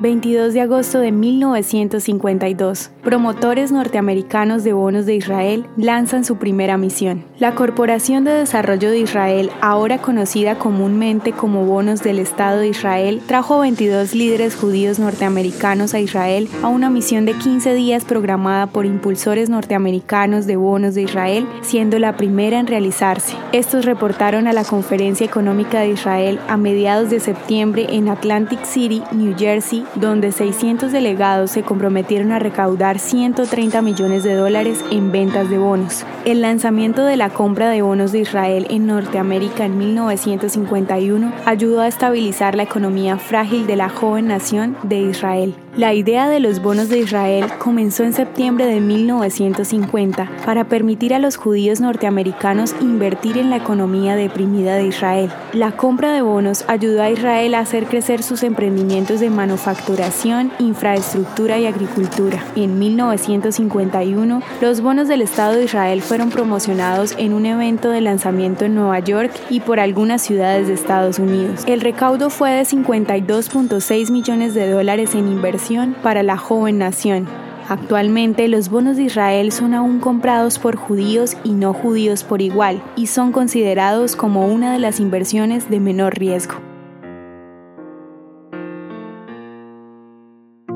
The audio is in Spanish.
22 de agosto de 1952. Promotores norteamericanos de bonos de Israel lanzan su primera misión. La Corporación de Desarrollo de Israel, ahora conocida comúnmente como Bonos del Estado de Israel, trajo a 22 líderes judíos norteamericanos a Israel a una misión de 15 días programada por impulsores norteamericanos de bonos de Israel, siendo la primera en realizarse. Estos reportaron a la Conferencia Económica de Israel a mediados de septiembre en Atlantic City, New Jersey, donde 600 delegados se comprometieron a recaudar 130 millones de dólares en ventas de bonos. El lanzamiento de la compra de bonos de Israel en Norteamérica en 1951 ayudó a estabilizar la economía frágil de la joven nación de Israel. La idea de los bonos de Israel comenzó en septiembre de 1950 para permitir a los judíos norteamericanos invertir en la economía deprimida de Israel. La compra de bonos ayudó a Israel a hacer crecer sus emprendimientos de manufacturación, infraestructura y agricultura. En 1951, los bonos del Estado de Israel fueron promocionados en un evento de lanzamiento en Nueva York y por algunas ciudades de Estados Unidos. El recaudo fue de 52.6 millones de dólares en inversión para la joven nación. Actualmente los bonos de Israel son aún comprados por judíos y no judíos por igual y son considerados como una de las inversiones de menor riesgo.